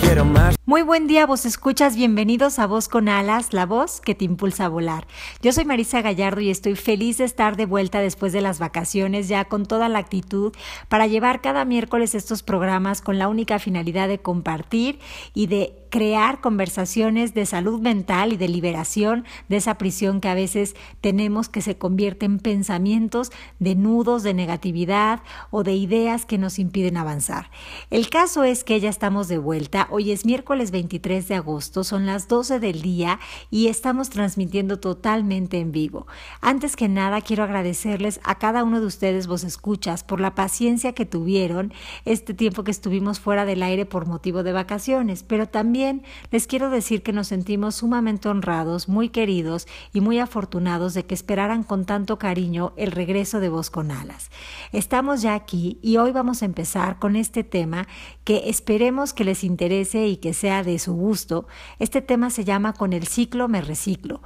quiero más. Muy buen día, vos escuchas, bienvenidos a Voz con Alas, la voz que te impulsa a volar. Yo soy Marisa Gallardo y estoy feliz de estar de vuelta después de las vacaciones, ya con toda la actitud para llevar cada miércoles estos programas con la única finalidad de compartir y de crear conversaciones de salud mental y de liberación de esa prisión que a veces tenemos que se convierte en pensamientos de nudos de negatividad o de ideas que nos impiden avanzar. El caso es que ya estamos de vuelta. Hoy es miércoles 23 de agosto, son las 12 del día y estamos transmitiendo totalmente en vivo. Antes que nada, quiero agradecerles a cada uno de ustedes, vos escuchas, por la paciencia que tuvieron este tiempo que estuvimos fuera del aire por motivo de vacaciones, pero también les quiero decir que nos sentimos sumamente honrados, muy queridos y muy afortunados de que esperaran con tanto cariño el regreso de Voz con Alas. Estamos ya aquí y hoy vamos a empezar con este tema que esperemos que les interese y que sea de su gusto. Este tema se llama Con el ciclo me reciclo.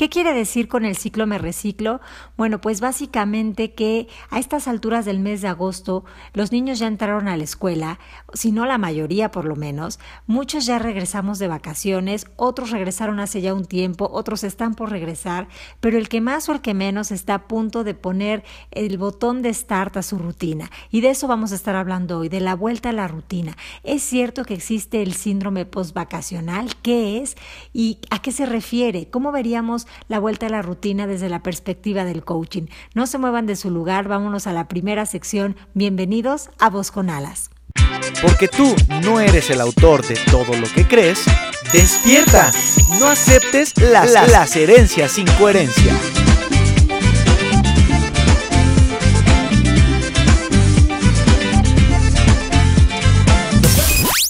¿Qué quiere decir con el ciclo me reciclo? Bueno, pues básicamente que a estas alturas del mes de agosto los niños ya entraron a la escuela, si no la mayoría por lo menos, muchos ya regresamos de vacaciones, otros regresaron hace ya un tiempo, otros están por regresar, pero el que más o el que menos está a punto de poner el botón de start a su rutina. Y de eso vamos a estar hablando hoy, de la vuelta a la rutina. Es cierto que existe el síndrome postvacacional, ¿qué es y a qué se refiere? ¿Cómo veríamos la vuelta a la rutina desde la perspectiva del coaching. No se muevan de su lugar, vámonos a la primera sección. Bienvenidos a Voz con Alas. Porque tú no eres el autor de todo lo que crees, despierta. No aceptes las, las herencias sin coherencia.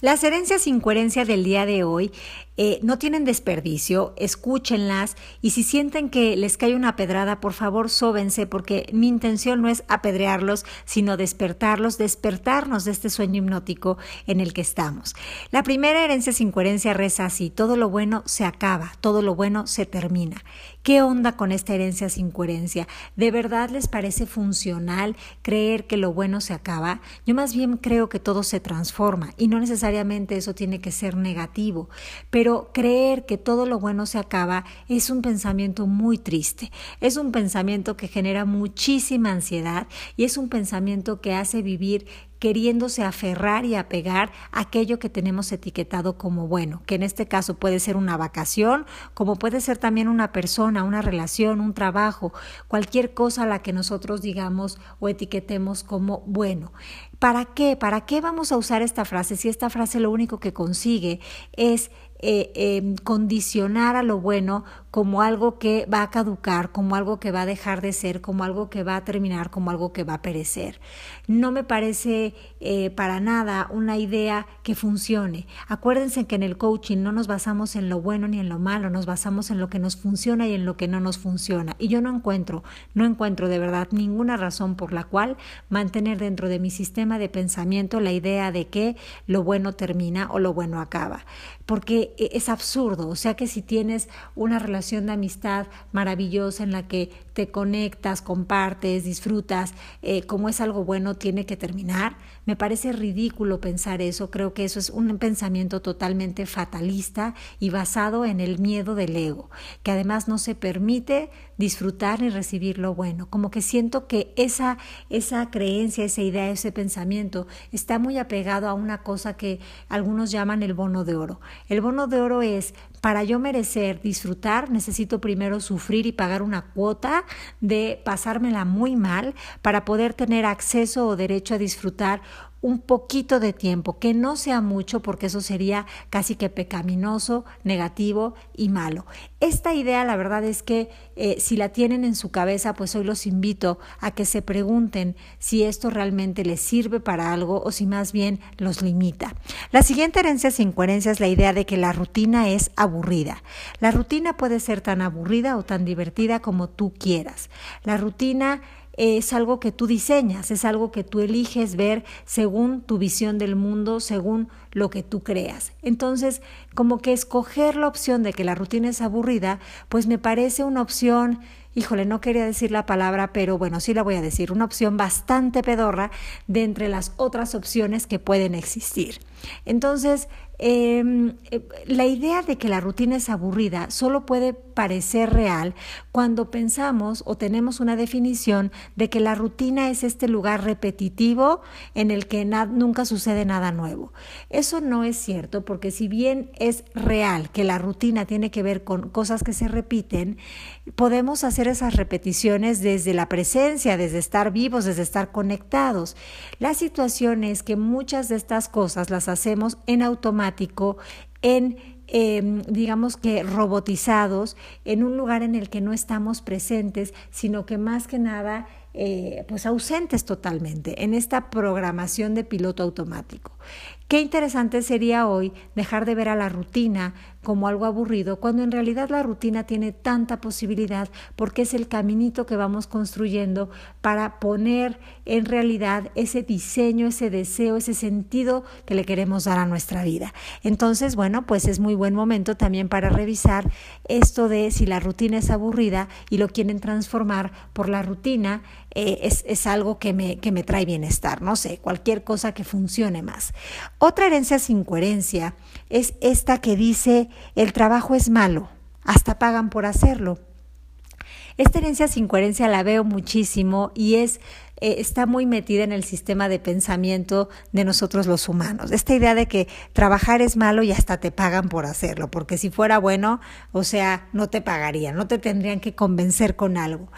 Las herencias sin coherencia del día de hoy eh, no tienen desperdicio, escúchenlas y si sienten que les cae una pedrada, por favor sóbense porque mi intención no es apedrearlos, sino despertarlos, despertarnos de este sueño hipnótico en el que estamos. La primera herencia sin coherencia reza así, todo lo bueno se acaba, todo lo bueno se termina. ¿Qué onda con esta herencia sin coherencia? ¿De verdad les parece funcional creer que lo bueno se acaba? Yo más bien creo que todo se transforma y no necesariamente eso tiene que ser negativo, pero creer que todo lo bueno se acaba es un pensamiento muy triste, es un pensamiento que genera muchísima ansiedad y es un pensamiento que hace vivir queriéndose aferrar y apegar a aquello que tenemos etiquetado como bueno, que en este caso puede ser una vacación, como puede ser también una persona, una relación, un trabajo, cualquier cosa a la que nosotros digamos o etiquetemos como bueno. ¿Para qué? ¿Para qué vamos a usar esta frase si esta frase lo único que consigue es eh, em, condicionar a lo bueno como algo que va a caducar, como algo que va a dejar de ser, como algo que va a terminar, como algo que va a perecer. No me parece eh, para nada una idea que funcione. Acuérdense que en el coaching no nos basamos en lo bueno ni en lo malo, nos basamos en lo que nos funciona y en lo que no nos funciona. Y yo no encuentro, no encuentro de verdad ninguna razón por la cual mantener dentro de mi sistema de pensamiento la idea de que lo bueno termina o lo bueno acaba. Porque e, es absurdo, o sea que si tienes una relación de amistad maravillosa en la que te conectas, compartes, disfrutas, eh, como es algo bueno, tiene que terminar. Me parece ridículo pensar eso, creo que eso es un pensamiento totalmente fatalista y basado en el miedo del ego, que además no se permite disfrutar ni recibir lo bueno. Como que siento que esa, esa creencia, esa idea, ese pensamiento está muy apegado a una cosa que algunos llaman el bono de oro. El bono de oro es, para yo merecer disfrutar, necesito primero sufrir y pagar una cuota de pasármela muy mal para poder tener acceso o derecho a disfrutar un poquito de tiempo, que no sea mucho porque eso sería casi que pecaminoso, negativo y malo. Esta idea la verdad es que eh, si la tienen en su cabeza, pues hoy los invito a que se pregunten si esto realmente les sirve para algo o si más bien los limita. La siguiente herencia sin coherencia es la idea de que la rutina es aburrida. La rutina puede ser tan aburrida o tan divertida como tú quieras. La rutina es algo que tú diseñas, es algo que tú eliges ver según tu visión del mundo, según lo que tú creas. Entonces, como que escoger la opción de que la rutina es aburrida, pues me parece una opción híjole, no quería decir la palabra, pero bueno, sí la voy a decir, una opción bastante pedorra de entre las otras opciones que pueden existir. Entonces, eh, la idea de que la rutina es aburrida solo puede parecer real cuando pensamos o tenemos una definición de que la rutina es este lugar repetitivo en el que nunca sucede nada nuevo. Eso no es cierto porque si bien es real que la rutina tiene que ver con cosas que se repiten, podemos hacer esas repeticiones desde la presencia, desde estar vivos, desde estar conectados. La situación es que muchas de estas cosas las hacemos en automático, en em, digamos que robotizados, en un lugar en el que no estamos presentes, sino que más que nada eh, pues ausentes totalmente en esta programación de piloto automático. Qué interesante sería hoy dejar de ver a la rutina como algo aburrido, cuando en realidad la rutina tiene tanta posibilidad porque es el caminito que vamos construyendo para poner en realidad ese diseño, ese deseo, ese sentido que le queremos dar a nuestra vida. Entonces, bueno, pues es muy buen momento también para revisar esto de si la rutina es aburrida y lo quieren transformar por la rutina eh, es, es, algo que me, que me trae bienestar, no sé, cualquier cosa que funcione más. Otra herencia sin coherencia es esta que dice el trabajo es malo, hasta pagan por hacerlo. Esta herencia sin coherencia la veo muchísimo y es eh, está muy metida en el sistema de pensamiento de nosotros los humanos. Esta idea de que trabajar es malo y hasta te pagan por hacerlo, porque si fuera bueno, o sea, no te pagarían, no te tendrían que convencer con algo.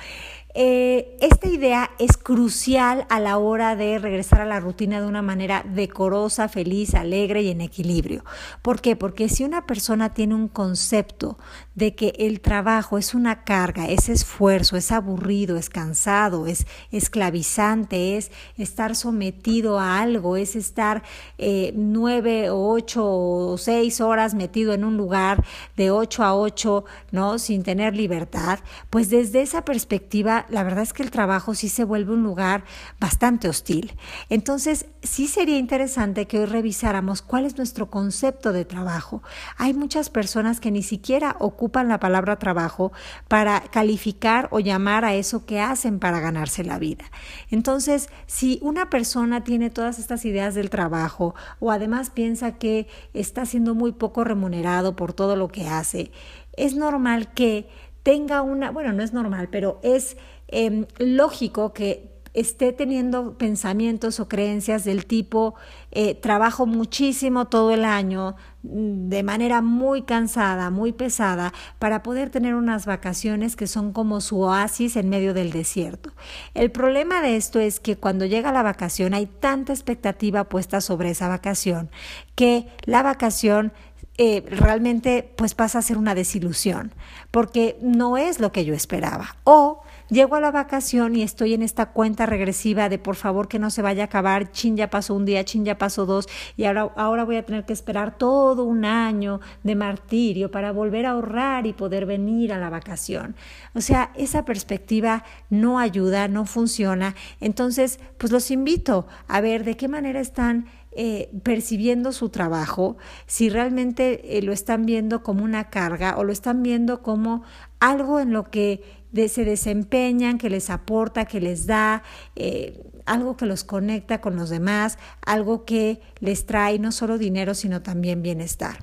Eh, esta idea es crucial a la hora de regresar a la rutina de una manera decorosa, feliz, alegre y en equilibrio. ¿Por qué? Porque si una persona tiene un concepto de que el trabajo es una carga, es esfuerzo, es aburrido, es cansado, es esclavizante, es estar sometido a algo, es estar eh, nueve o ocho o seis horas metido en un lugar de ocho a ocho, ¿no? Sin tener libertad, pues desde esa perspectiva la verdad es que el trabajo sí se vuelve un lugar bastante hostil. Entonces, sí sería interesante que hoy revisáramos cuál es nuestro concepto de trabajo. Hay muchas personas que ni siquiera ocupan la palabra trabajo para calificar o llamar a eso que hacen para ganarse la vida. Entonces, si una persona tiene todas estas ideas del trabajo o además piensa que está siendo muy poco remunerado por todo lo que hace, es normal que tenga una, bueno, no es normal, pero es em, lógico que esté teniendo pensamientos o creencias del tipo eh, trabajo muchísimo todo el año mm, de manera muy cansada, muy pesada, para poder tener unas vacaciones que son como su oasis en medio del desierto. El problema de esto es que cuando llega la vacación hay tanta expectativa puesta sobre esa vacación que la vacación eh, realmente pues pasa a ser una desilusión, porque no es lo que yo esperaba. O llego a la vacación y estoy en esta cuenta regresiva de por favor que no se vaya a acabar, chin ya pasó un día, chin ya pasó dos, y ahora, ahora voy a tener que esperar todo un año de martirio para volver a ahorrar y poder venir a la vacación. O sea, esa perspectiva no ayuda, no funciona. Entonces, pues los invito a ver de qué manera están eh, percibiendo su trabajo, si realmente eh, lo están viendo como una carga o lo están viendo como algo en lo que se desempeñan, que les aporta, que les da, eh, algo que los conecta con los demás, algo que les trae no solo dinero, sino también bienestar.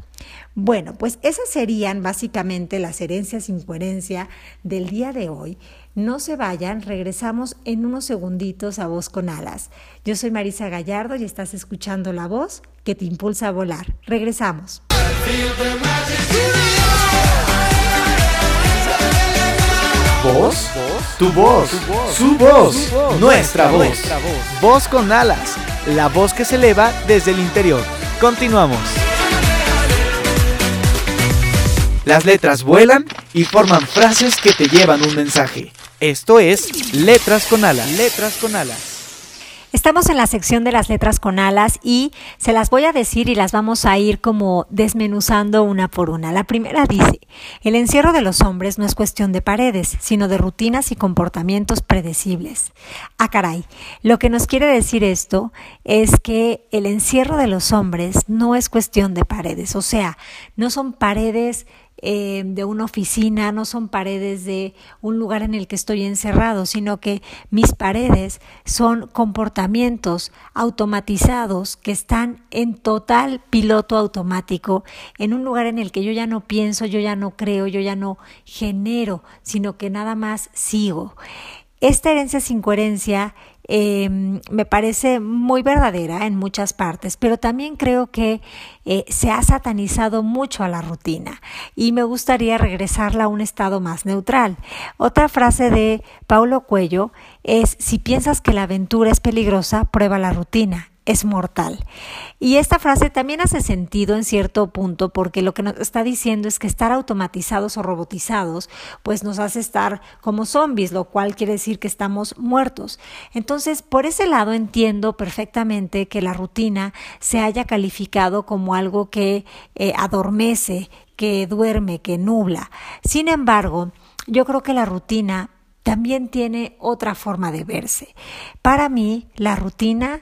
Bueno, pues esas serían básicamente las herencias incoherencia del día de hoy. No se vayan, regresamos en unos segunditos a Voz con Alas. Yo soy Marisa Gallardo y estás escuchando la voz que te impulsa a volar. Regresamos. ¿Voz? Tu voz, su voz, nuestra voz. Voz con alas la voz que se eleva desde el interior. Continuamos. Las letras vuelan y forman frases que te llevan un mensaje. Esto es Letras con Alas. Letras con Alas. Estamos en la sección de las letras con alas y se las voy a decir y las vamos a ir como desmenuzando una por una. La primera dice, el encierro de los hombres no es cuestión de paredes, sino de rutinas y comportamientos predecibles. Ah, caray, lo que nos quiere decir esto es que el encierro de los hombres no es cuestión de paredes, o sea, no son paredes eh, de una oficina, no son paredes de un lugar en el que estoy encerrado, sino que mis paredes son comportamientos automatizados que están en total piloto automático, en un lugar en el que yo ya no pienso, yo ya no creo, yo ya no genero, sino que nada más sigo. Esta herencia sin coherencia Em, me parece muy verdadera en muchas partes, pero también creo que eh, se ha satanizado mucho a la rutina y me gustaría regresarla a un estado más neutral. Otra frase de Paulo Cuello es, si piensas que la aventura es peligrosa, prueba la rutina es mortal. Y esta frase también hace sentido en cierto punto porque lo que nos está diciendo es que estar automatizados o robotizados pues nos hace estar como zombies, lo cual quiere decir que estamos muertos. Entonces, por ese lado entiendo perfectamente que la rutina se haya calificado como algo que eh, adormece, que duerme, que nubla. Sin embargo, yo creo que la rutina también tiene otra forma de verse. Para mí, la rutina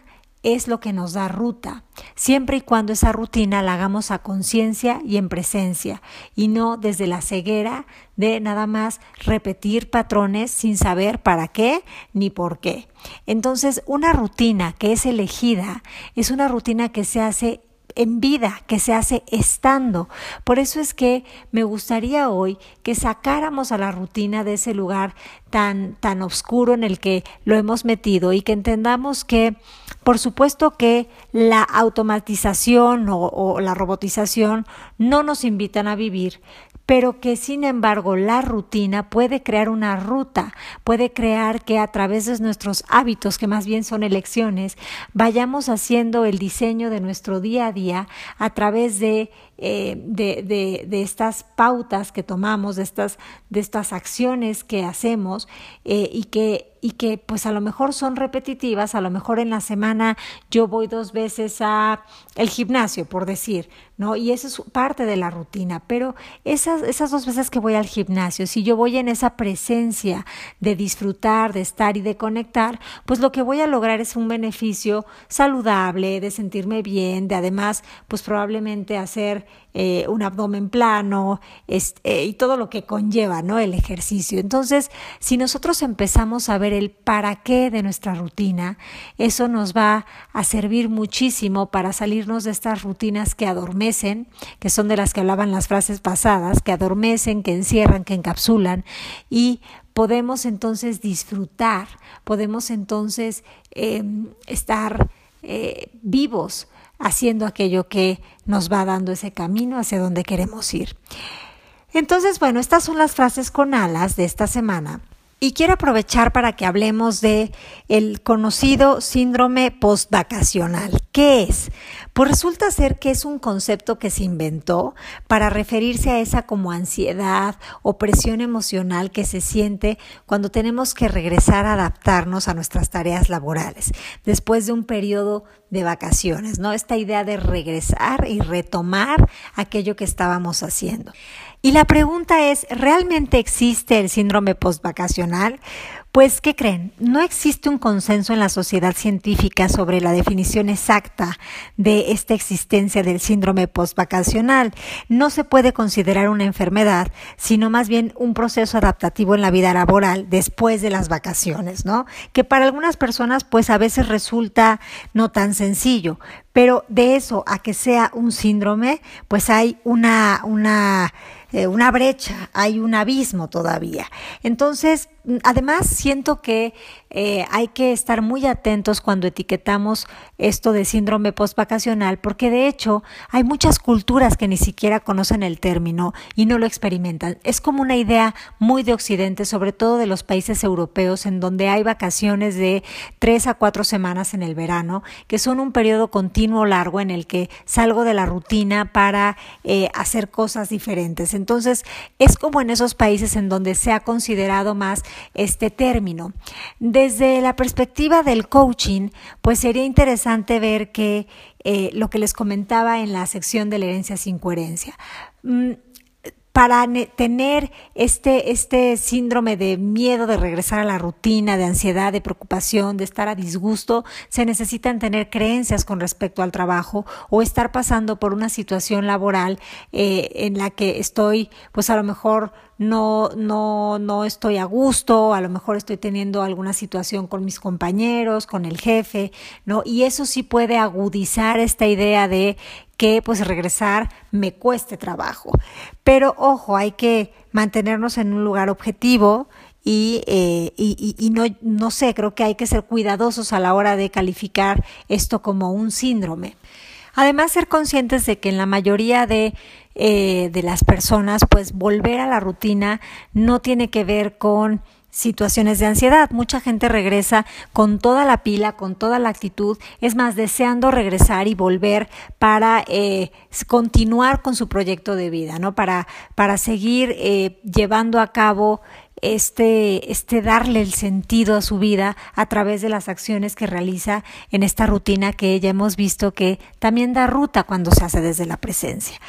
es lo que nos da ruta, siempre y cuando esa rutina la hagamos a conciencia y en presencia, y no desde la ceguera de nada más repetir patrones sin saber para qué ni por qué. Entonces, una rutina que es elegida es una rutina que se hace en vida, que se hace estando. Por eso es que me gustaría hoy que sacáramos a la rutina de ese lugar tan, tan oscuro en el que lo hemos metido y que entendamos que, por supuesto que la automatización o, o la robotización no nos invitan a vivir, pero que sin embargo la rutina puede crear una ruta, puede crear que a través de nuestros hábitos, que más bien son elecciones, vayamos haciendo el diseño de nuestro día a día a través de eh, de, de, de, estas pautas que tomamos, de estas, de estas acciones que hacemos eh, y que y que pues a lo mejor son repetitivas, a lo mejor en la semana yo voy dos veces a el gimnasio, por decir, ¿no? Y eso es parte de la rutina, pero esas, esas dos veces que voy al gimnasio, si yo voy en esa presencia de disfrutar, de estar y de conectar, pues lo que voy a lograr es un beneficio saludable, de sentirme bien, de además, pues probablemente hacer eh, un abdomen plano este, y todo lo que conlleva ¿no? el ejercicio. Entonces, si nosotros empezamos a ver el para qué de nuestra rutina, eso nos va a servir muchísimo para salirnos de estas rutinas que adormecen, que son de las que hablaban las frases pasadas, que adormecen, que encierran, que encapsulan y podemos entonces disfrutar, podemos entonces em, estar eh, vivos haciendo aquello que nos va dando ese camino hacia donde queremos ir. Entonces, bueno, estas son las frases con alas de esta semana. Y quiero aprovechar para que hablemos de el conocido síndrome postvacacional. ¿Qué es? Pues resulta ser que es un concepto que se inventó para referirse a esa como ansiedad o presión emocional que se siente cuando tenemos que regresar a adaptarnos a nuestras tareas laborales después de un periodo de vacaciones, ¿no? Esta idea de regresar y retomar aquello que estábamos haciendo. Y la pregunta es, ¿realmente existe el síndrome postvacacional? Pues, ¿qué creen? No existe un consenso en la sociedad científica sobre la definición exacta de esta existencia del síndrome postvacacional. No se puede considerar una enfermedad, sino más bien un proceso adaptativo en la vida laboral después de las vacaciones, ¿no? Que para algunas personas, pues a veces resulta no tan sencillo, Pero de eso a que sea un síndrome, pues hay una, una eh, una brecha, hay un abismo todavía. Entonces, además siento que eh, hay que estar muy atentos cuando etiquetamos esto de síndrome postvacacional, porque de hecho hay muchas culturas que ni siquiera conocen el término y no lo experimentan. Es como una idea muy de Occidente, sobre todo de los países europeos, en donde hay vacaciones de tres a cuatro semanas en el verano, que son un periodo continuo largo en el que salgo de la rutina para eh, hacer cosas diferentes. Entonces, es como en esos países en donde se ha considerado más este término. Desde la perspectiva del coaching, pues sería interesante ver que eh, lo que les comentaba en la sección de la herencia sin coherencia. Mm, para tener este, este síndrome de miedo de regresar a la rutina, de ansiedad, de preocupación, de estar a disgusto, se necesitan tener creencias con respecto al trabajo o estar pasando por una situación laboral eh, en la que estoy, pues a lo mejor no, no, no estoy a gusto, a lo mejor estoy teniendo alguna situación con mis compañeros, con el jefe, ¿no? Y eso sí puede agudizar esta idea de que pues regresar me cueste trabajo. Pero ojo, hay que mantenernos en un lugar objetivo y, eh, y, y, no, no sé, creo que hay que ser cuidadosos a la hora de calificar esto como un síndrome. Además, ser conscientes de que en la mayoría de, eh, de las personas, pues volver a la rutina no tiene que ver con situaciones de ansiedad. Mucha gente regresa con toda la pila, con toda la actitud, es más, deseando regresar y volver para eh, continuar con su proyecto de vida, ¿no? Para, para seguir eh, llevando a cabo este, este darle el sentido a su vida a través de las acciones que realiza en esta rutina que ya hemos visto que también da ruta cuando se hace desde la presencia.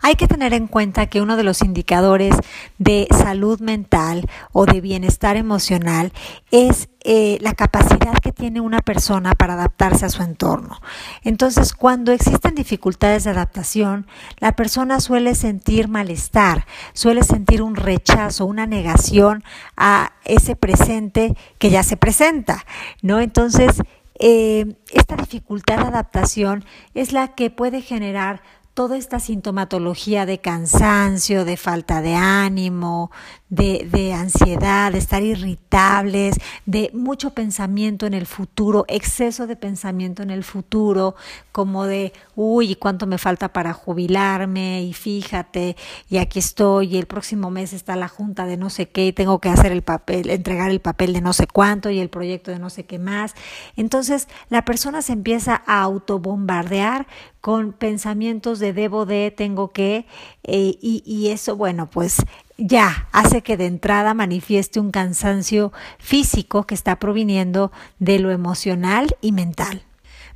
Hay que tener en cuenta que uno de los indicadores de salud mental o de bienestar emocional es eh, la capacidad que tiene una persona para adaptarse a su entorno. Entonces, cuando existen dificultades de adaptación, la persona suele sentir malestar, suele sentir un rechazo, una negación a ese presente que ya se presenta, ¿no? Entonces, eh, esta dificultad de adaptación es la que puede generar toda esta sintomatología de cansancio, de falta de ánimo, de, de, ansiedad, de estar irritables, de mucho pensamiento en el futuro, exceso de pensamiento en el futuro, como de, uy, ¿cuánto me falta para jubilarme? Y fíjate, y aquí estoy, y el próximo mes está la junta de no sé qué, y tengo que hacer el papel, entregar el papel de no sé cuánto y el proyecto de no sé qué más. Entonces, la persona se empieza a autobombardear con pensamientos de debo de, tengo que, eh, y, y eso, bueno, pues ya hace que de entrada manifieste un cansancio físico que está proviniendo de lo emocional y mental.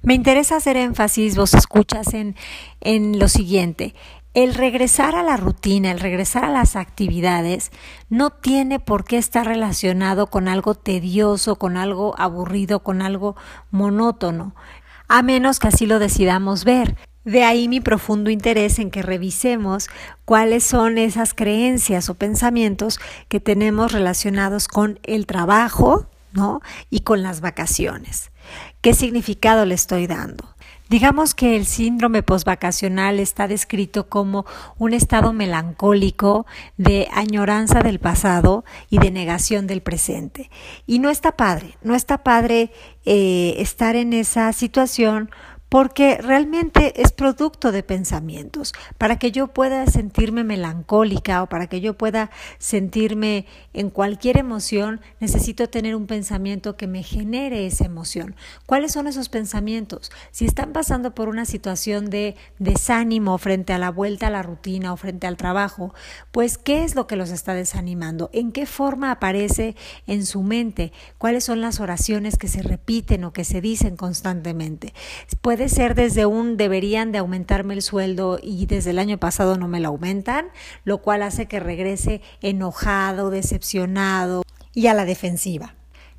Me interesa hacer énfasis, vos escuchas en, en lo siguiente. El regresar a la rutina, el regresar a las actividades, no tiene por qué estar relacionado con algo tedioso, con algo aburrido, con algo monótono, a menos que así lo decidamos ver. De ahí mi profundo interés en que revisemos cuáles son esas creencias o pensamientos que tenemos relacionados con el trabajo, ¿no? Y con las vacaciones. ¿Qué significado le estoy dando? Digamos que el síndrome postvacacional está descrito como un estado melancólico de añoranza del pasado y de negación del presente. Y no está padre, no está padre eh, estar en esa situación porque realmente es producto de pensamientos. Para que yo pueda sentirme melancólica o para que yo pueda sentirme en cualquier emoción, necesito tener un pensamiento que me genere esa emoción. ¿Cuáles son esos pensamientos? Si están pasando por una situación de desánimo frente a la vuelta a la rutina o frente al trabajo, pues ¿qué es lo que los está desanimando? ¿En qué forma aparece en su mente? ¿Cuáles son las oraciones que se repiten o que se dicen constantemente? Ser desde un deberían de aumentarme el sueldo y desde el año pasado no me lo aumentan, lo cual hace que regrese enojado, decepcionado y a la defensiva.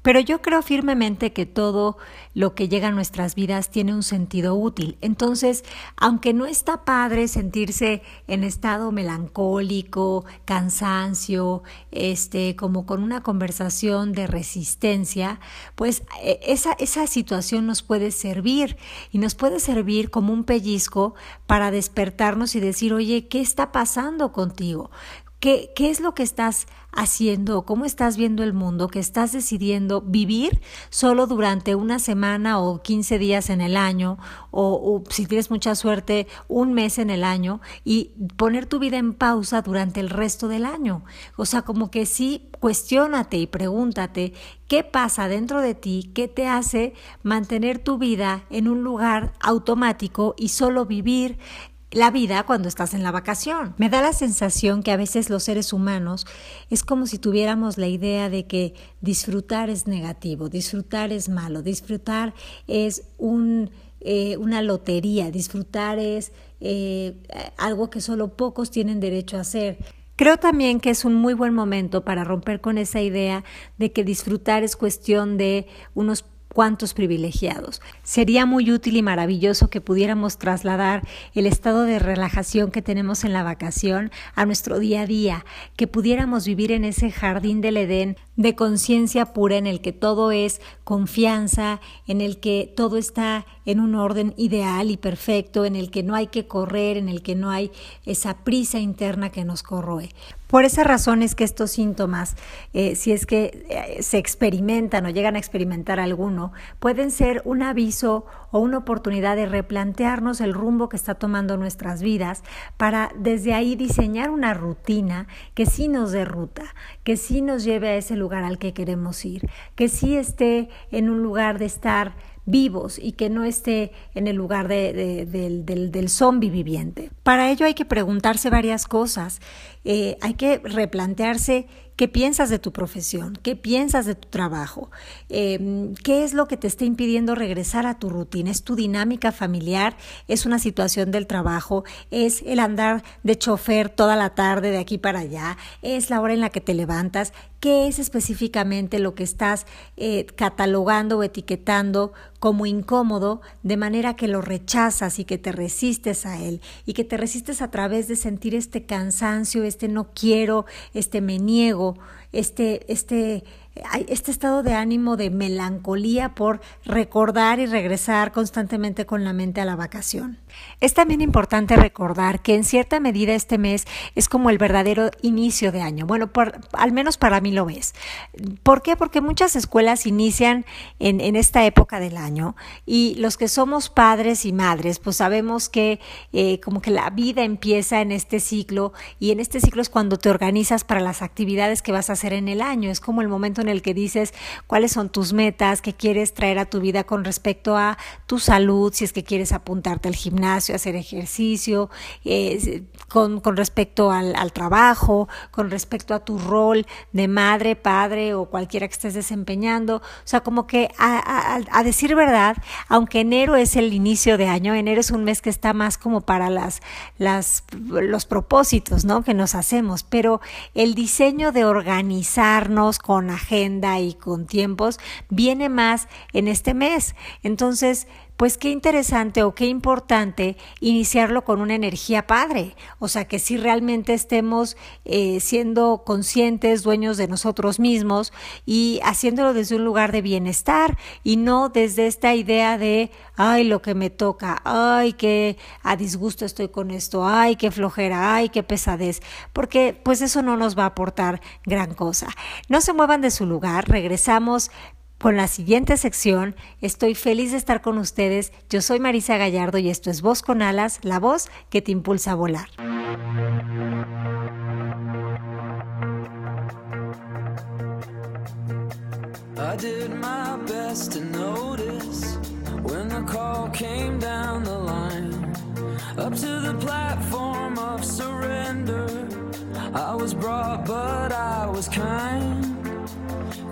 Pero yo creo firmemente que todo lo que llega a nuestras vidas tiene un sentido útil. Entonces, aunque no está padre sentirse en estado melancólico, cansancio, este, como con una conversación de resistencia, pues e, esa, esa situación nos puede servir y nos puede servir como un pellizco para despertarnos y decir, oye, ¿qué está pasando contigo? ¿Qué, ¿Qué, es lo que estás haciendo? ¿Cómo estás viendo el mundo? ¿Que estás decidiendo vivir solo durante una semana o 15 días en el año? O, o, si tienes mucha suerte, un mes en el año y poner tu vida en pausa durante el resto del año. O sea, como que sí, cuestiónate y pregúntate qué pasa dentro de ti, qué te hace mantener tu vida en un lugar automático y solo vivir la vida cuando estás en la vacación. Me da la sensación que a veces los seres humanos es como si tuviéramos la idea de que disfrutar es negativo, disfrutar es malo, disfrutar es un, eh, una lotería, disfrutar es eh, algo que solo pocos tienen derecho a hacer. Creo también que es un muy buen momento para romper con esa idea de que disfrutar es cuestión de unos cuantos privilegiados. Sería muy útil y maravilloso que pudiéramos trasladar el estado de relajación que tenemos en la vacación a nuestro día a día, que pudiéramos vivir en ese jardín del Edén de conciencia pura en el que todo es confianza, en el que todo está en un orden ideal y perfecto, en el que no hay que correr, en el que no hay esa prisa interna que nos corroe. Por esa razón es que estos síntomas, eh, si es que eh, se experimentan o llegan a experimentar alguno, pueden ser un aviso o una oportunidad de replantearnos el rumbo que está tomando nuestras vidas para desde ahí diseñar una rutina que sí nos dé ruta, que sí nos lleve a ese lugar al que queremos ir, que sí esté en un lugar de estar vivos y que no esté en el lugar de, del, del, del zombie viviente. Para ello hay que preguntarse varias cosas, eh, hay que replantearse ¿Qué piensas de tu profesión? ¿Qué piensas de tu trabajo? Eh, ¿Qué es lo que te está impidiendo regresar a tu rutina? ¿Es tu dinámica familiar? ¿Es una situación del trabajo? ¿Es el andar de chofer toda la tarde de aquí para allá? ¿Es la hora en la que te levantas? ¿Qué es específicamente lo que estás eh, catalogando o etiquetando como incómodo de manera que lo rechazas y que te resistes a él y que te resistes a través de sentir este cansancio, este no quiero, este me niego, este, este este estado de ánimo de melancolía por recordar y regresar constantemente con la mente a la vacación. Es también importante recordar que en cierta medida este mes es como el verdadero inicio de año. Bueno, por, al menos para mí lo es. ¿Por qué? Porque muchas escuelas inician en, en, esta época del año y los que somos padres y madres, pues sabemos que eh, como que la vida empieza en este ciclo y en este ciclo es cuando te organizas para las actividades que vas a hacer en el año. Es como el momento en el que dices cuáles son tus metas, qué quieres traer a tu vida con respecto a tu salud, si es que quieres apuntarte al gimnasio, hacer ejercicio, eh, con, con, respecto al, al, trabajo, con respecto a tu rol de madre, padre o cualquiera que estés desempeñando. O sea, como que a decir verdad, aunque enero es el inicio de año, enero es un mes que está más como para las, las, los propósitos, ¿no? Que nos hacemos, pero el diseño de organizarnos con agenda, agenda y con tiempos viene más en este mes. Entonces, pues qué interesante o qué importante iniciarlo con una energía padre, o sea, que si realmente estemos eh, siendo conscientes, dueños de nosotros mismos y haciéndolo desde un lugar de bienestar y no desde esta idea de, ay, lo que me toca, ay, qué a disgusto estoy con esto, ay, qué flojera, ay, qué pesadez, porque pues eso no nos va a aportar gran cosa. No se muevan de su lugar, regresamos con la siguiente sección. Estoy feliz de estar con ustedes. Yo soy Marisa Gallardo y esto es Voz con Alas, la voz que te impulsa a volar. I did my best to notice when the call came down the line up to the platform of surrender. I was brought, but I was kind.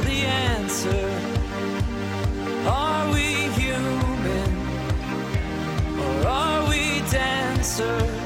the answer. Are we human or are we dancers?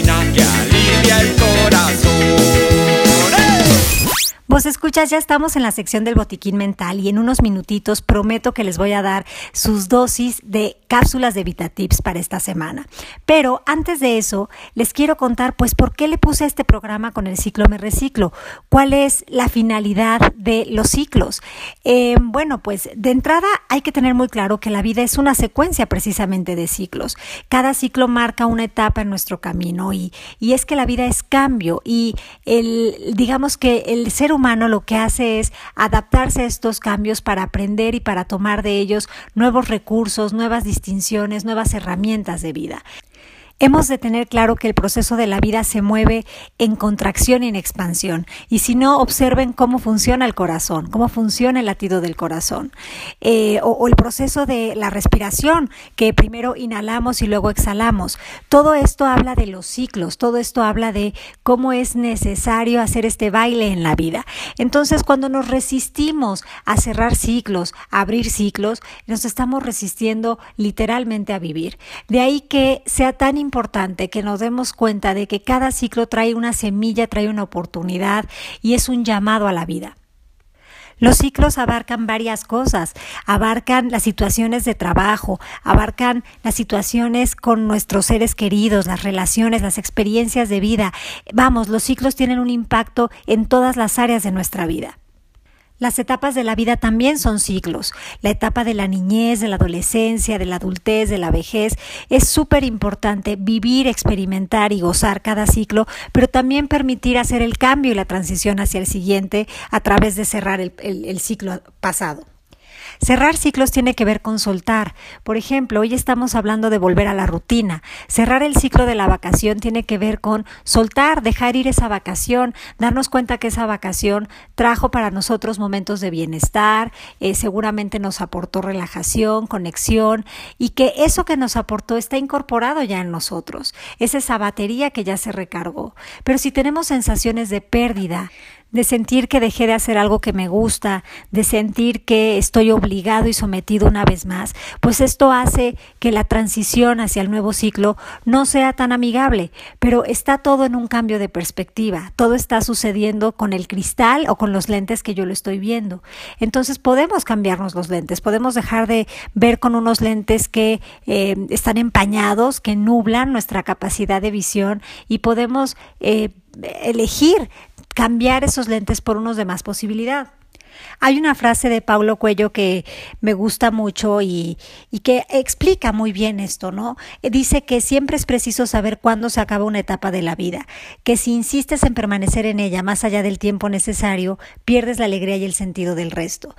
que alivia el corazón. Vos escuchas, ya estamos en la sección del botiquín mental y en unos minutitos prometo que les voy a dar sus dosis de cápsulas de VitaTips para esta semana. Pero antes de eso, les quiero contar pues por qué le puse este programa con el ciclo Me Reciclo, cuál es la finalidad de los ciclos. Eh, bueno, pues de entrada hay que tener muy claro que la vida es una secuencia precisamente de ciclos. Cada ciclo marca una etapa en nuestro camino y, y es que la vida es cambio y el, digamos que el ser humano lo que hace es adaptarse a estos cambios para aprender y para tomar de ellos nuevos recursos, nuevas distinciones, nuevas herramientas de vida. Hemos de tener claro que el proceso de la vida se mueve en contracción y en expansión. Y si no, observen cómo funciona el corazón, cómo funciona el latido del corazón. Eh, o, o el proceso de la respiración, que primero inhalamos y luego exhalamos. Todo esto habla de los ciclos, todo esto habla de cómo es necesario hacer este baile en la vida. Entonces, cuando nos resistimos a cerrar ciclos, a abrir ciclos, nos estamos resistiendo literalmente a vivir. De ahí que sea tan importante importante que nos demos cuenta de que cada ciclo trae una semilla, trae una oportunidad y es un llamado a la vida. Los ciclos abarcan varias cosas, abarcan las situaciones de trabajo, abarcan las situaciones con nuestros seres queridos, las relaciones, las experiencias de vida. Vamos, los ciclos tienen un impacto en todas las áreas de nuestra vida. Las etapas de la vida también son ciclos. La etapa de la niñez, de la adolescencia, de la adultez, de la vejez. Es súper importante vivir, experimentar y gozar cada ciclo, pero también permitir hacer el cambio y la transición hacia el siguiente a través de cerrar el, el ciclo pasado. Cerrar ciclos tiene que ver con soltar. Por ejemplo, hoy estamos hablando de volver a la rutina. Cerrar el ciclo de la vacación tiene que ver con soltar, dejar ir esa vacación, darnos cuenta que esa vacación trajo para nosotros momentos de bienestar, eh, seguramente nos aportó relajación, conexión y que eso que nos aportó está incorporado ya en nosotros. Es esa batería que ya se recargó. Pero si tenemos sensaciones de pérdida, de sentir que dejé de hacer algo que me gusta, de sentir que estoy obligado y sometido una vez más, pues esto hace que la transición hacia el nuevo ciclo no sea tan amigable, pero está todo en un cambio de perspectiva, todo está sucediendo con el cristal o con los lentes que yo lo estoy viendo. Entonces podemos cambiarnos los lentes, podemos dejar de ver con unos lentes que eh, están empañados, que nublan nuestra capacidad de visión y podemos eh, elegir cambiar esos lentes por unos de más posibilidad. Hay una frase de Paulo Cuello que me gusta mucho y, y, que explica muy bien esto, ¿no? Dice que siempre es preciso saber cuándo se acaba una etapa de la vida, que si insistes en permanecer en ella más allá del tiempo necesario, pierdes la alegría y el sentido del resto.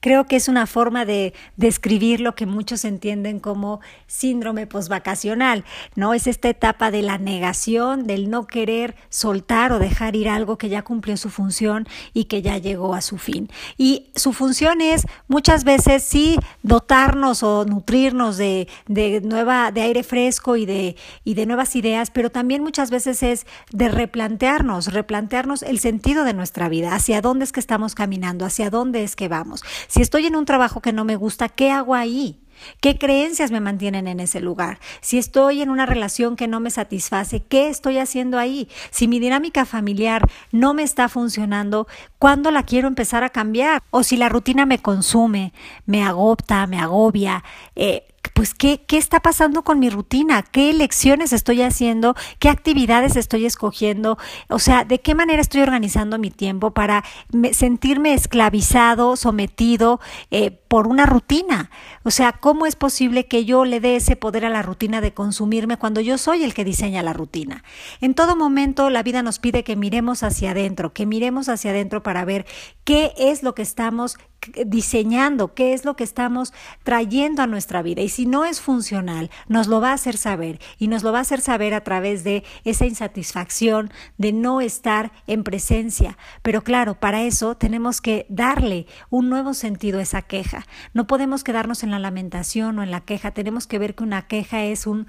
Creo que es una forma de describir lo que muchos entienden como síndrome posvacacional, ¿no? Es esta etapa de la negación, del no querer soltar o dejar ir algo que ya cumplió su función y que ya llegó a su fin. Y su función es muchas veces sí dotarnos o nutrirnos de, de nueva, de aire fresco y de, y de nuevas ideas, pero también muchas veces es de replantearnos, replantearnos el sentido de nuestra vida, hacia dónde es que estamos caminando, hacia dónde es que vamos. Si estoy en un trabajo que no me gusta, ¿qué hago ahí? ¿Qué creencias me mantienen en ese lugar? Si estoy en una relación que no me satisface, ¿qué estoy haciendo ahí? Si mi dinámica familiar no me está funcionando, ¿cuándo la quiero empezar a cambiar? O si la rutina me consume, me agota, me agobia, eh, pues ¿qué, qué está pasando con mi rutina, qué elecciones estoy haciendo, qué actividades estoy escogiendo, o sea, de qué manera estoy organizando mi tiempo para sentirme esclavizado, sometido eh, por una rutina. O sea, ¿cómo es posible que yo le dé ese poder a la rutina de consumirme cuando yo soy el que diseña la rutina? En todo momento la vida nos pide que miremos hacia adentro, que miremos hacia adentro para ver qué es lo que estamos diseñando, qué es lo que estamos trayendo a nuestra vida. Y si no es funcional, nos lo va a hacer saber y nos lo va a hacer saber a través de esa insatisfacción de no estar en presencia. Pero claro, para eso tenemos que darle un nuevo sentido a esa queja. No podemos quedarnos en la lamentación o en la queja. Tenemos que ver que una queja es un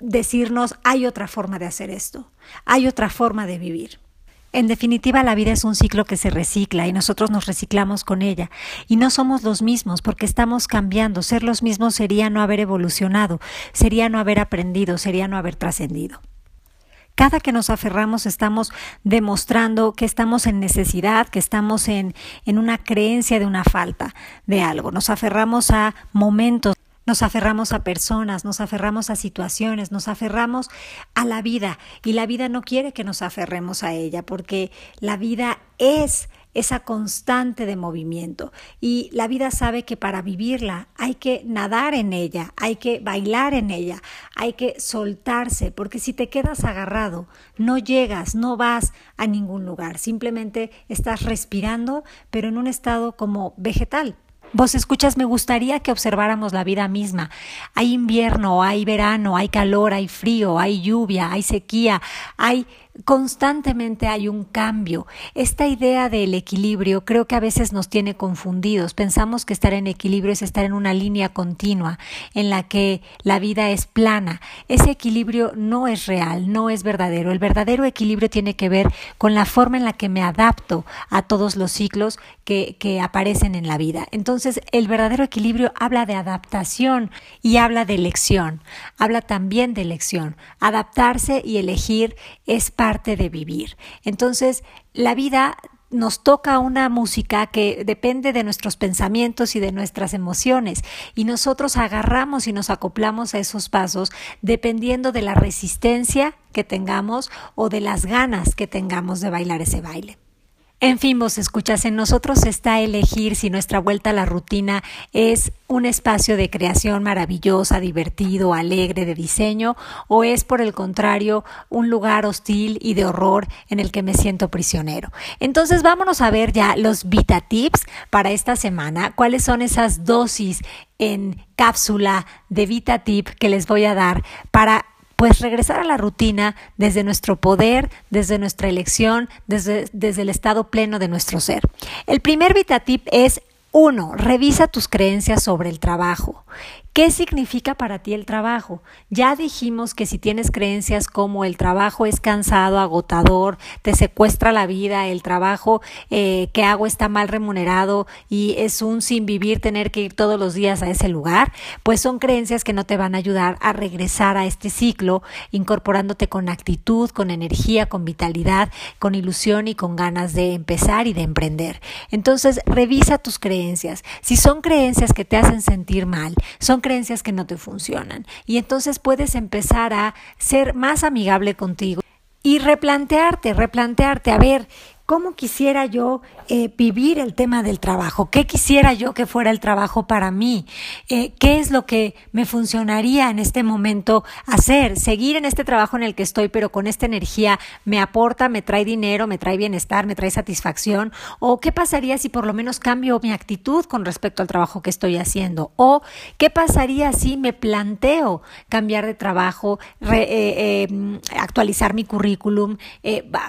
decirnos hay otra forma de hacer esto, hay otra forma de vivir. En definitiva, la vida es un ciclo que se recicla y nosotros nos reciclamos con ella. Y no somos los mismos porque estamos cambiando. Ser los mismos sería no haber evolucionado, sería no haber aprendido, sería no haber trascendido. Cada que nos aferramos estamos demostrando que estamos en necesidad, que estamos en, en una creencia de una falta de algo. Nos aferramos a momentos nos aferramos a personas, nos aferramos a situaciones, nos aferramos a la vida. Y la vida no quiere que nos aferremos a ella porque la vida es esa constante de movimiento. Y la vida sabe que para vivirla hay que nadar en ella, hay que bailar en ella, hay que soltarse, porque si te quedas agarrado, no llegas, no vas a ningún lugar, simplemente estás respirando, pero en un estado como vegetal, Vos escuchas, me gustaría que observáramos la vida misma. Hay invierno, hay verano, hay calor, hay frío, hay lluvia, hay sequía, hay constantemente hay un cambio. Esta idea del equilibrio creo que a veces nos tiene confundidos. Pensamos que estar en equilibrio es estar en una línea continua en la que la vida es plana. Ese equilibrio no es real, no es verdadero. El verdadero equilibrio tiene que ver con la forma en la que me adapto a todos los ciclos que, aparecen en la vida. Entonces, el verdadero equilibrio habla de adaptación y habla de elección. Habla también de elección. Adaptarse y elegir es para parte de vivir. Entonces, la vida nos toca una música que depende de nuestros pensamientos y de nuestras emociones y nosotros agarramos y nos acoplamos a esos pasos dependiendo de la resistencia que tengamos o de las ganas que tengamos de bailar ese baile. En fin, vos escuchas, en nosotros está elegir si nuestra vuelta a la rutina es un espacio de creación maravillosa, divertido, alegre, de diseño, o es por el contrario un lugar hostil y de horror en el que me siento prisionero. Entonces vámonos a ver ya los Vita Tips para esta semana, cuáles son esas dosis en cápsula de Vita Tip que les voy a dar para pues regresar a la rutina desde nuestro poder, desde nuestra elección, desde, desde el estado pleno de nuestro ser. El primer VitaTip es uno, revisa tus creencias sobre el trabajo. ¿Qué significa para ti el trabajo? Ya dijimos que si tienes creencias como el trabajo es cansado, agotador, te secuestra la vida, el trabajo eh, que hago está mal remunerado y es un sin vivir tener que ir todos los días a ese lugar, pues son creencias que no te van a ayudar a regresar a este ciclo, incorporándote con actitud, con energía, con vitalidad, con ilusión y con ganas de empezar y de emprender. Entonces, revisa tus creencias. Si son creencias que te hacen sentir mal, son creencias que no te funcionan. Y entonces puedes empezar a ser más amigable contigo y replantearte, replantearte, a ver, ¿Cómo quisiera yo eh, vivir el tema del trabajo? ¿Qué quisiera yo que fuera el trabajo para mí? Eh, ¿Qué es lo que me funcionaría en este momento hacer? Seguir en este trabajo en el que estoy, pero con esta energía me aporta, me trae dinero, me trae bienestar, me trae satisfacción. ¿O qué pasaría si por lo menos cambio mi actitud con respecto al trabajo que estoy haciendo? ¿O qué pasaría si me planteo cambiar de trabajo, eh, actualizar mi currículum,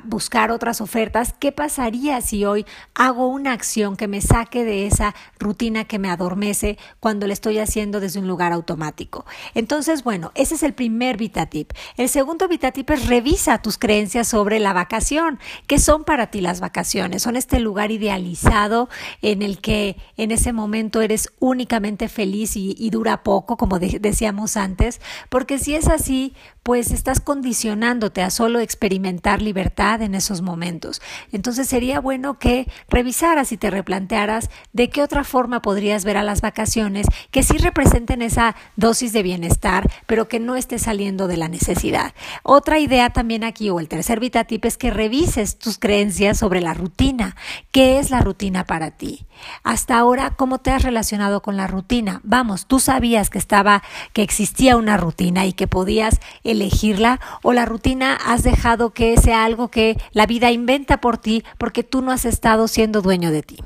buscar otras ofertas? ¿Qué pasaría si hoy hago una acción que me saque de esa rutina que me adormece cuando le estoy haciendo desde un lugar automático? Entonces, bueno, ese es el primer VitaTip. El segundo VitaTip es revisa tus creencias sobre la vacación. ¿Qué son para ti las vacaciones? Son este lugar idealizado en el que en ese momento eres únicamente feliz y, dura poco, como decíamos antes, porque si es así, pues estás condicionándote a solo experimentar libertad en esos momentos. Entonces sería bueno que revisaras y te replantearas de qué otra forma podrías ver a las vacaciones que sí representen esa dosis de bienestar, pero que no esté saliendo de la necesidad. Otra idea también aquí, o el tercer VitaTip, es que revises tus creencias sobre la rutina. ¿Qué es la rutina para ti? Hasta ahora, ¿cómo te has relacionado con la rutina? Vamos, tú sabías que estaba, que existía una rutina y que podías elegirla, o la rutina has dejado que sea algo que la vida inventa por ti porque tú no has estado siendo dueño de ti.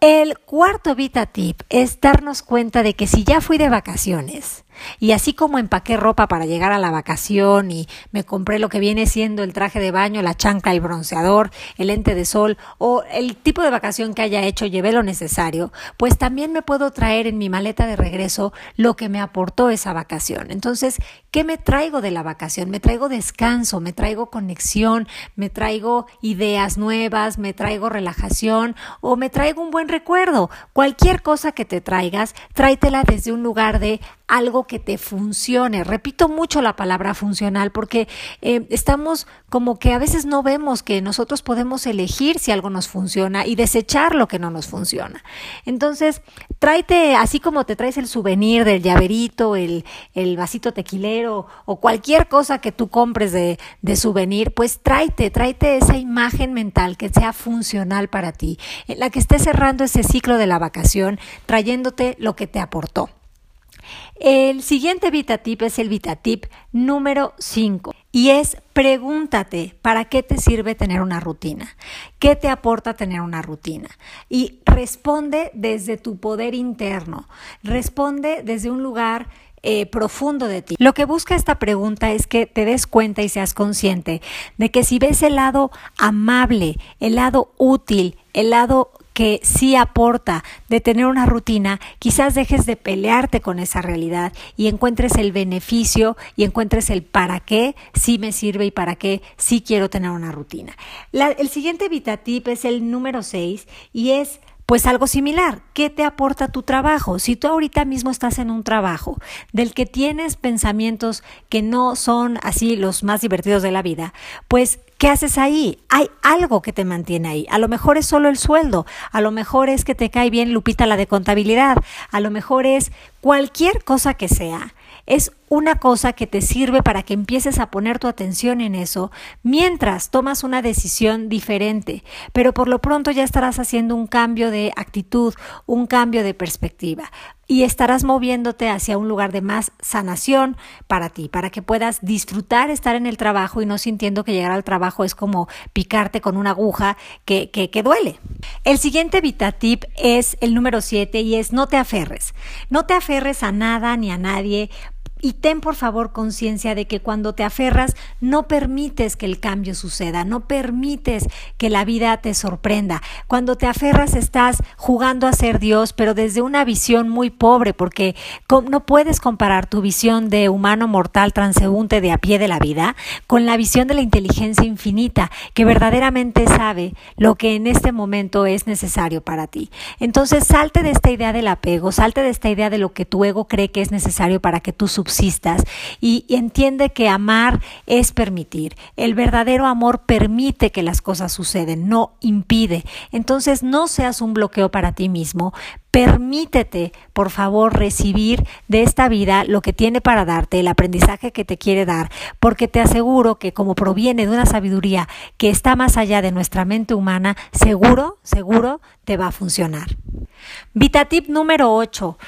El cuarto Vita Tip es darnos cuenta de que si ya fui de vacaciones, y así como empaqué ropa para llegar a la vacación y me compré lo que viene siendo el traje de baño, la chancla, el bronceador, el lente de sol o el tipo de vacación que haya hecho, llevé lo necesario, pues también me puedo traer en mi maleta de regreso lo que me aportó esa vacación. Entonces, ¿qué me traigo de la vacación? Me traigo descanso, me traigo conexión, me traigo ideas nuevas, me traigo relajación o me traigo un buen recuerdo. Cualquier cosa que te traigas, tráetela desde un lugar de algo que te funcione. Repito mucho la palabra funcional porque eh, estamos como que a veces no vemos que nosotros podemos elegir si algo nos funciona y desechar lo que no nos funciona. Entonces, tráete, así como te traes el souvenir del llaverito, el, el vasito tequilero o cualquier cosa que tú compres de, de souvenir, pues tráete, tráete esa imagen mental que sea funcional para ti, en la que estés cerrando ese ciclo de la vacación, trayéndote lo que te aportó. El siguiente VitaTip es el VitaTip número 5 y es pregúntate para qué te sirve tener una rutina, qué te aporta tener una rutina y responde desde tu poder interno, responde desde un lugar eh, profundo de ti. Lo que busca esta pregunta es que te des cuenta y seas consciente de que si ves el lado amable, el lado útil, el lado que sí aporta de tener una rutina, quizás dejes de pelearte con esa realidad y encuentres el beneficio y encuentres el para qué sí me sirve y para qué sí quiero tener una rutina. el siguiente VitaTip es el número 6 y es pues algo similar, ¿qué te aporta tu trabajo? Si tú ahorita mismo estás en un trabajo del que tienes pensamientos que no son así los más divertidos de la vida, pues ¿qué haces ahí? Hay algo que te mantiene ahí. A lo mejor es solo el sueldo, a lo mejor es que te cae bien Lupita la de contabilidad, a lo mejor es cualquier cosa que sea. Es una cosa que te sirve para que empieces a poner tu atención en eso mientras tomas una decisión diferente, pero por lo pronto ya estarás haciendo un cambio de actitud, un cambio de perspectiva y estarás moviéndote hacia un lugar de más sanación para ti, para que puedas disfrutar estar en el trabajo y no sintiendo que llegar al trabajo es como picarte con una aguja que, que, que duele. El siguiente VitaTip es el número 7 y es no te aferres. No te aferres a nada ni a nadie y ten por favor conciencia de que cuando te aferras no permites que el cambio suceda, no permites que la vida te sorprenda. Cuando te aferras estás jugando a ser Dios, pero desde una visión muy pobre, porque no puedes comparar tu visión de humano mortal transeúnte de a pie de la vida con la visión de la inteligencia infinita, que verdaderamente sabe lo que en este momento es necesario para ti. Entonces salte de esta idea del apego, salte de esta idea de lo que tu ego cree que es necesario para que tú y, entiende que amar es permitir. El verdadero amor permite que las cosas suceden, no impide. Entonces no seas un bloqueo para ti mismo. Permítete, por favor, recibir de esta vida lo que tiene para darte, el aprendizaje que te quiere dar, porque te aseguro que como proviene de una sabiduría que está más allá de nuestra mente humana, seguro, seguro te va a funcionar. Vitatip número 8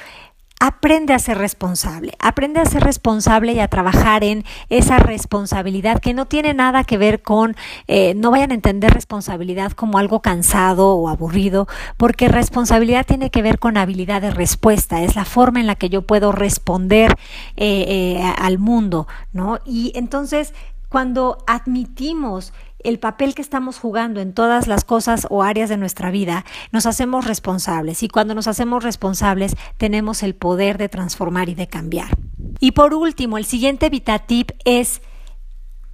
aprende a ser responsable, aprende a ser responsable y a trabajar en esa responsabilidad que no tiene nada que ver con, eh, no vayan a entender responsabilidad como algo cansado o aburrido, porque responsabilidad tiene que ver con habilidad de respuesta, es la forma en la que yo puedo responder eh, eh, al mundo, ¿no? Y entonces, cuando admitimos el papel que estamos jugando en todas las cosas o áreas de nuestra vida, nos hacemos responsables y cuando nos hacemos responsables tenemos el poder de transformar y de cambiar. Y por último, el siguiente VitaTip es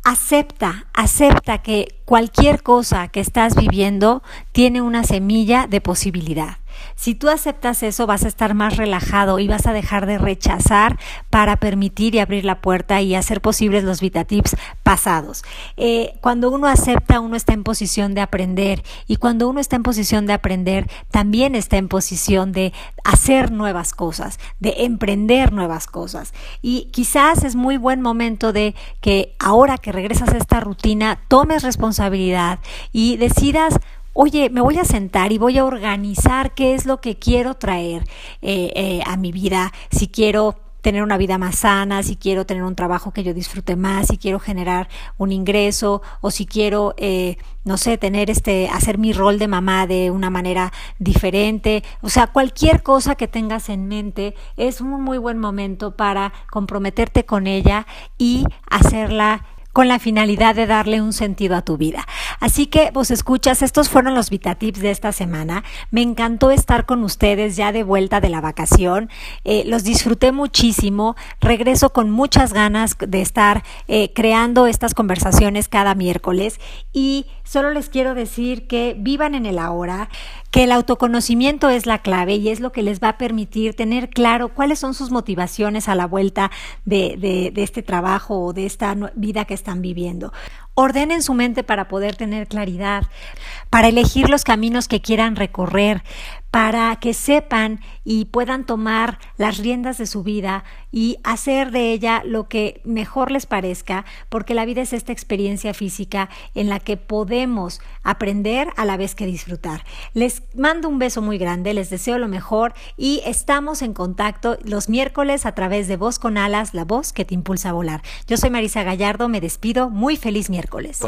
acepta, acepta que cualquier cosa que estás viviendo tiene una semilla de posibilidad. Si tú aceptas eso, vas a estar más relajado y vas a dejar de rechazar para permitir y abrir la puerta y hacer posibles los VitaTips pasados. Eh, cuando uno acepta, uno está en posición de aprender y cuando uno está en posición de aprender, también está en posición de hacer nuevas cosas, de emprender nuevas cosas. Y quizás es muy buen momento de que ahora que regresas a esta rutina, tomes responsabilidad y decidas oye, me voy a sentar y voy a organizar qué es lo que quiero traer eh, eh, a mi vida, si quiero tener una vida más sana, si quiero tener un trabajo que yo disfrute más, si quiero generar un ingreso o si quiero, eh, no sé, tener este, hacer mi rol de mamá de una manera diferente. O sea, cualquier cosa que tengas en mente es un muy buen momento para comprometerte con ella y hacerla con la finalidad de darle un sentido a tu vida. Así que vos escuchas, estos fueron los VitaTips de esta semana. Me encantó estar con ustedes ya de vuelta de la vacación. Eh, los disfruté muchísimo. Regreso con muchas ganas de estar eh, creando estas conversaciones cada miércoles y Solo les quiero decir que vivan en el ahora, que el autoconocimiento es la clave y es lo que les va a permitir tener claro cuáles son sus motivaciones a la vuelta de, de, este trabajo o de esta vida que están viviendo. Ordenen su mente para poder tener claridad, para elegir los caminos que quieran recorrer, para que sepan y puedan tomar las riendas de su vida y hacer de ella lo que mejor les parezca, porque la vida es esta experiencia física en la que podemos aprender a la vez que disfrutar. Les mando un beso muy grande, les deseo lo mejor y estamos en contacto los miércoles a través de Voz con Alas, la voz que te impulsa a volar. Yo soy Marisa Gallardo, me despido, muy feliz miércoles.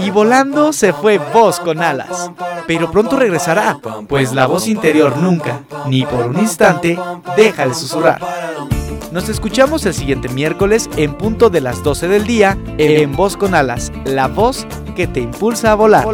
Y volando se fue Voz con Alas, pero pronto regresará, pues la voz interior nunca, ni por un instante, deja de susurrar. Nos escuchamos el siguiente miércoles en punto de las 12 del día en Voz con Alas, la voz que te impulsa a volar.